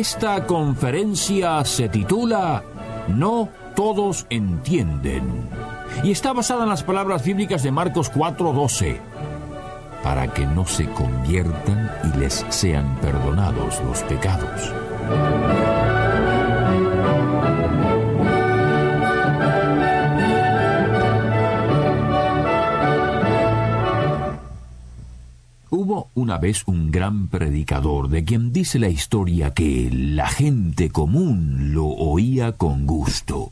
Esta conferencia se titula No todos entienden y está basada en las palabras bíblicas de Marcos 4:12 para que no se conviertan y les sean perdonados los pecados. Una vez un gran predicador de quien dice la historia que la gente común lo oía con gusto.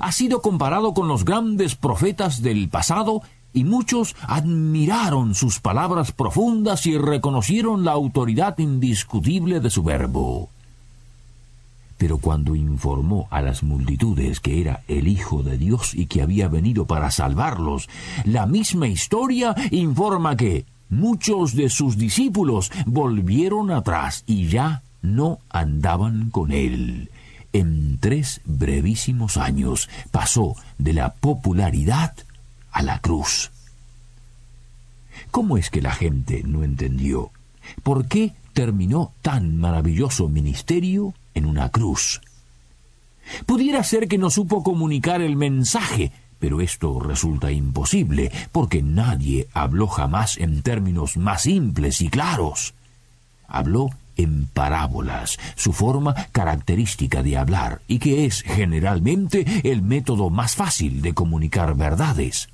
Ha sido comparado con los grandes profetas del pasado y muchos admiraron sus palabras profundas y reconocieron la autoridad indiscutible de su verbo. Pero cuando informó a las multitudes que era el Hijo de Dios y que había venido para salvarlos, la misma historia informa que muchos de sus discípulos volvieron atrás y ya no andaban con él. En tres brevísimos años pasó de la popularidad a la cruz. ¿Cómo es que la gente no entendió? ¿Por qué terminó tan maravilloso ministerio en una cruz? Pudiera ser que no supo comunicar el mensaje, pero esto resulta imposible, porque nadie habló jamás en términos más simples y claros. Habló en parábolas, su forma característica de hablar, y que es generalmente el método más fácil de comunicar verdades.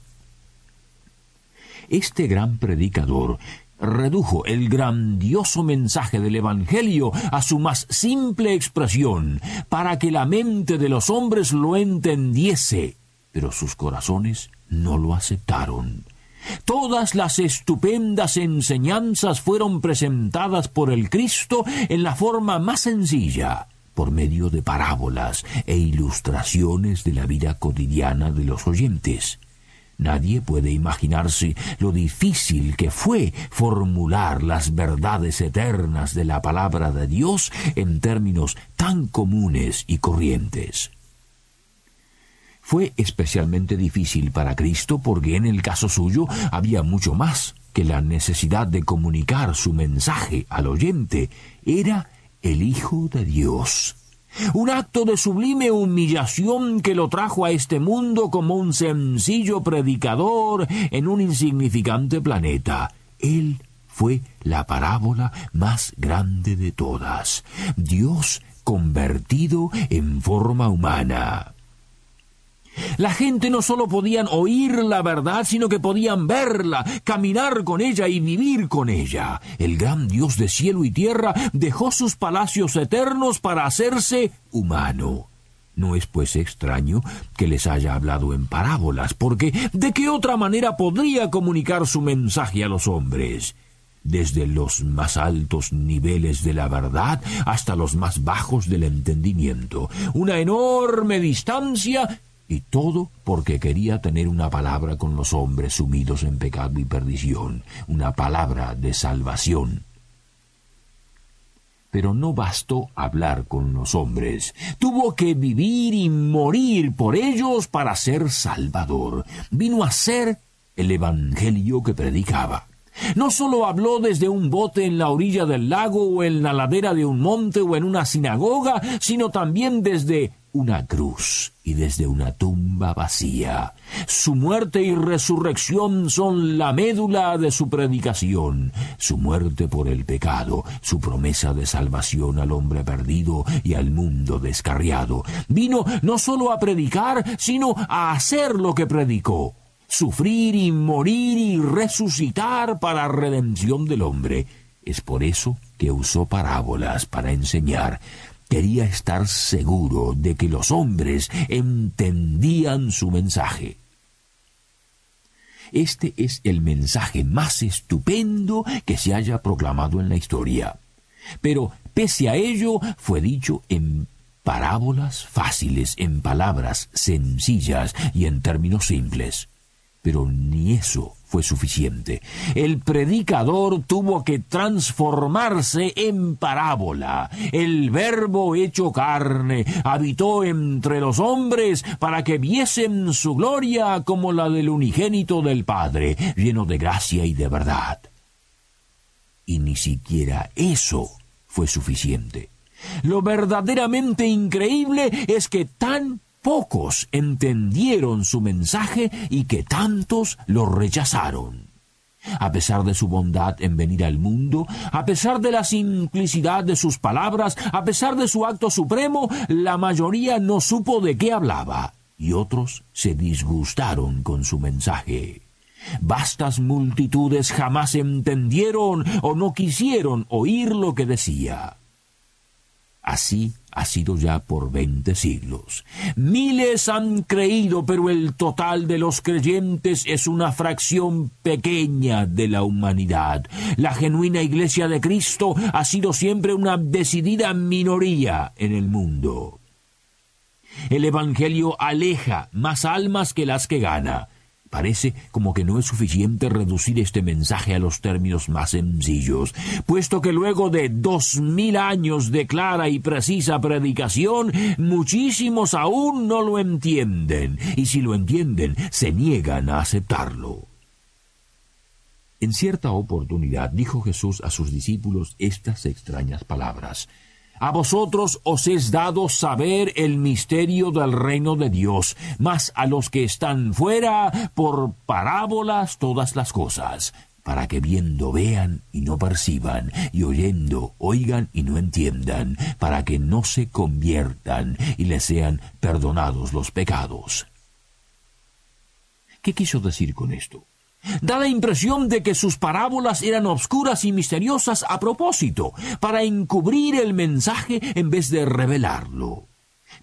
Este gran predicador redujo el grandioso mensaje del Evangelio a su más simple expresión, para que la mente de los hombres lo entendiese pero sus corazones no lo aceptaron. Todas las estupendas enseñanzas fueron presentadas por el Cristo en la forma más sencilla, por medio de parábolas e ilustraciones de la vida cotidiana de los oyentes. Nadie puede imaginarse lo difícil que fue formular las verdades eternas de la palabra de Dios en términos tan comunes y corrientes. Fue especialmente difícil para Cristo porque en el caso suyo había mucho más que la necesidad de comunicar su mensaje al oyente. Era el Hijo de Dios. Un acto de sublime humillación que lo trajo a este mundo como un sencillo predicador en un insignificante planeta. Él fue la parábola más grande de todas. Dios convertido en forma humana. La gente no solo podían oír la verdad, sino que podían verla, caminar con ella y vivir con ella. El gran Dios de cielo y tierra dejó sus palacios eternos para hacerse humano. No es pues extraño que les haya hablado en parábolas, porque ¿de qué otra manera podría comunicar su mensaje a los hombres? desde los más altos niveles de la verdad hasta los más bajos del entendimiento. Una enorme distancia y todo porque quería tener una palabra con los hombres sumidos en pecado y perdición, una palabra de salvación. Pero no bastó hablar con los hombres, tuvo que vivir y morir por ellos para ser Salvador. Vino a ser el Evangelio que predicaba. No sólo habló desde un bote en la orilla del lago o en la ladera de un monte o en una sinagoga, sino también desde una cruz y desde una tumba vacía. Su muerte y resurrección son la médula de su predicación, su muerte por el pecado, su promesa de salvación al hombre perdido y al mundo descarriado. Vino no sólo a predicar, sino a hacer lo que predicó, sufrir y morir y resucitar para redención del hombre. Es por eso que usó parábolas para enseñar, quería estar seguro de que los hombres entendían su mensaje. Este es el mensaje más estupendo que se haya proclamado en la historia. Pero pese a ello fue dicho en parábolas fáciles, en palabras sencillas y en términos simples. Pero ni eso fue suficiente. El predicador tuvo que transformarse en parábola. El verbo hecho carne habitó entre los hombres para que viesen su gloria como la del unigénito del Padre, lleno de gracia y de verdad. Y ni siquiera eso fue suficiente. Lo verdaderamente increíble es que tan pocos entendieron su mensaje y que tantos lo rechazaron. A pesar de su bondad en venir al mundo, a pesar de la simplicidad de sus palabras, a pesar de su acto supremo, la mayoría no supo de qué hablaba, y otros se disgustaron con su mensaje. Vastas multitudes jamás entendieron o no quisieron oír lo que decía. Así ha sido ya por veinte siglos. Miles han creído, pero el total de los creyentes es una fracción pequeña de la humanidad. La genuina Iglesia de Cristo ha sido siempre una decidida minoría en el mundo. El Evangelio aleja más almas que las que gana. Parece como que no es suficiente reducir este mensaje a los términos más sencillos, puesto que luego de dos mil años de clara y precisa predicación, muchísimos aún no lo entienden, y si lo entienden, se niegan a aceptarlo. En cierta oportunidad dijo Jesús a sus discípulos estas extrañas palabras. A vosotros os es dado saber el misterio del reino de Dios, mas a los que están fuera, por parábolas todas las cosas, para que viendo vean y no perciban, y oyendo oigan y no entiendan, para que no se conviertan y les sean perdonados los pecados. ¿Qué quiso decir con esto? Da la impresión de que sus parábolas eran obscuras y misteriosas a propósito, para encubrir el mensaje en vez de revelarlo.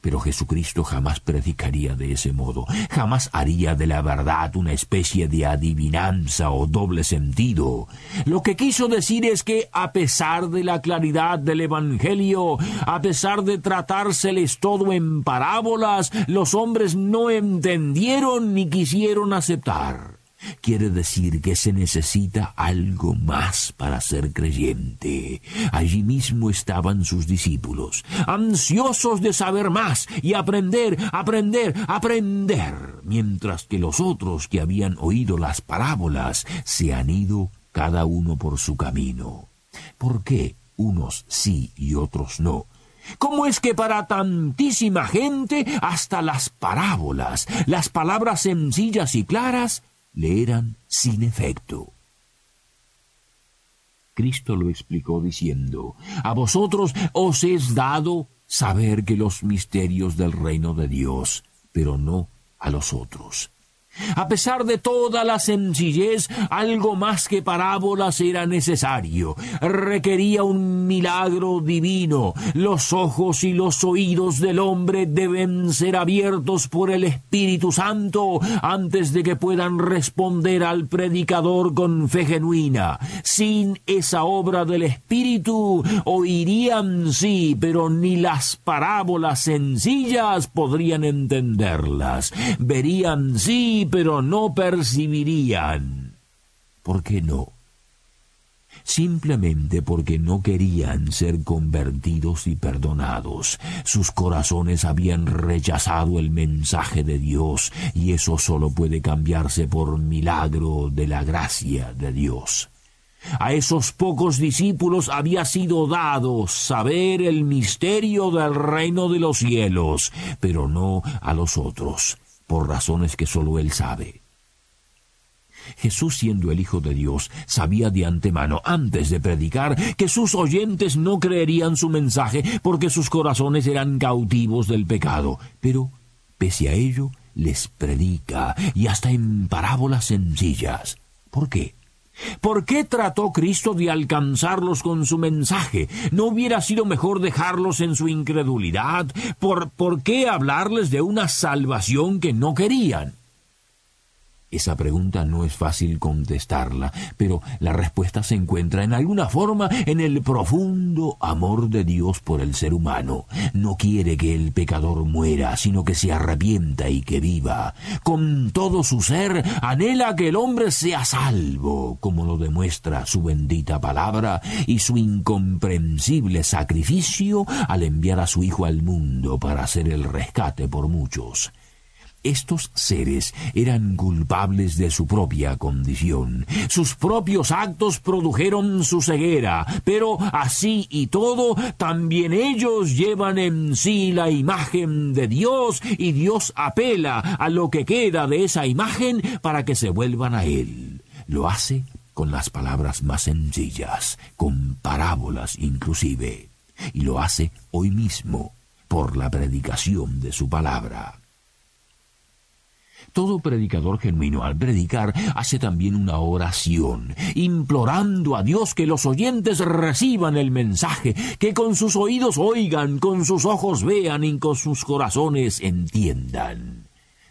Pero Jesucristo jamás predicaría de ese modo, jamás haría de la verdad una especie de adivinanza o doble sentido. Lo que quiso decir es que, a pesar de la claridad del Evangelio, a pesar de tratárseles todo en parábolas, los hombres no entendieron ni quisieron aceptar. Quiere decir que se necesita algo más para ser creyente. Allí mismo estaban sus discípulos, ansiosos de saber más y aprender, aprender, aprender, mientras que los otros que habían oído las parábolas se han ido cada uno por su camino. ¿Por qué unos sí y otros no? ¿Cómo es que para tantísima gente hasta las parábolas, las palabras sencillas y claras, le eran sin efecto. Cristo lo explicó diciendo, A vosotros os es dado saber que los misterios del reino de Dios, pero no a los otros. A pesar de toda la sencillez, algo más que parábolas era necesario. Requería un milagro divino. Los ojos y los oídos del hombre deben ser abiertos por el Espíritu Santo antes de que puedan responder al predicador con fe genuina. Sin esa obra del Espíritu, oirían sí, pero ni las parábolas sencillas podrían entenderlas. Verían pero no percibirían. ¿Por qué no? Simplemente porque no querían ser convertidos y perdonados. Sus corazones habían rechazado el mensaje de Dios y eso solo puede cambiarse por milagro de la gracia de Dios. A esos pocos discípulos había sido dado saber el misterio del reino de los cielos, pero no a los otros por razones que sólo él sabe. Jesús, siendo el Hijo de Dios, sabía de antemano, antes de predicar, que sus oyentes no creerían su mensaje porque sus corazones eran cautivos del pecado. Pero, pese a ello, les predica, y hasta en parábolas sencillas. ¿Por qué? ¿Por qué trató Cristo de alcanzarlos con su mensaje? ¿No hubiera sido mejor dejarlos en su incredulidad? ¿Por, ¿Por qué hablarles de una salvación que no querían? Esa pregunta no es fácil contestarla, pero la respuesta se encuentra en alguna forma en el profundo amor de Dios por el ser humano. No quiere que el pecador muera, sino que se arrepienta y que viva. Con todo su ser anhela que el hombre sea salvo, como lo demuestra su bendita palabra y su incomprensible sacrificio al enviar a su Hijo al mundo para hacer el rescate por muchos. Estos seres eran culpables de su propia condición. Sus propios actos produjeron su ceguera, pero así y todo, también ellos llevan en sí la imagen de Dios y Dios apela a lo que queda de esa imagen para que se vuelvan a Él. Lo hace con las palabras más sencillas, con parábolas inclusive, y lo hace hoy mismo por la predicación de su palabra. Todo predicador genuino al predicar hace también una oración, implorando a Dios que los oyentes reciban el mensaje, que con sus oídos oigan, con sus ojos vean y con sus corazones entiendan.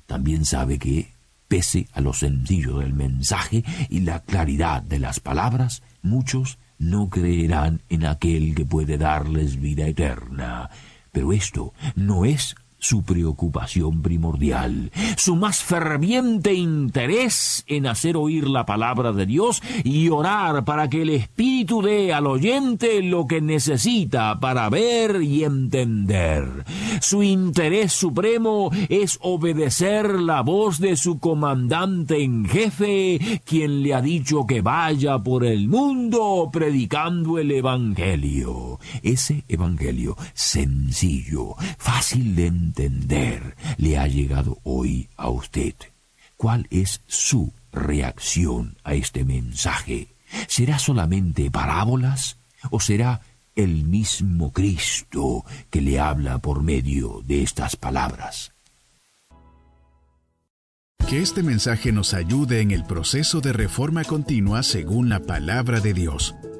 También sabe que, pese a lo sencillo del mensaje y la claridad de las palabras, muchos no creerán en aquel que puede darles vida eterna. Pero esto no es su preocupación primordial, su más ferviente interés en hacer oír la palabra de Dios y orar para que el Espíritu dé al oyente lo que necesita para ver y entender. Su interés supremo es obedecer la voz de su comandante en jefe, quien le ha dicho que vaya por el mundo predicando el Evangelio. Ese Evangelio sencillo, fácil de entender, entender le ha llegado hoy a usted? ¿Cuál es su reacción a este mensaje? ¿Será solamente parábolas o será el mismo Cristo que le habla por medio de estas palabras? Que este mensaje nos ayude en el proceso de reforma continua según la palabra de Dios.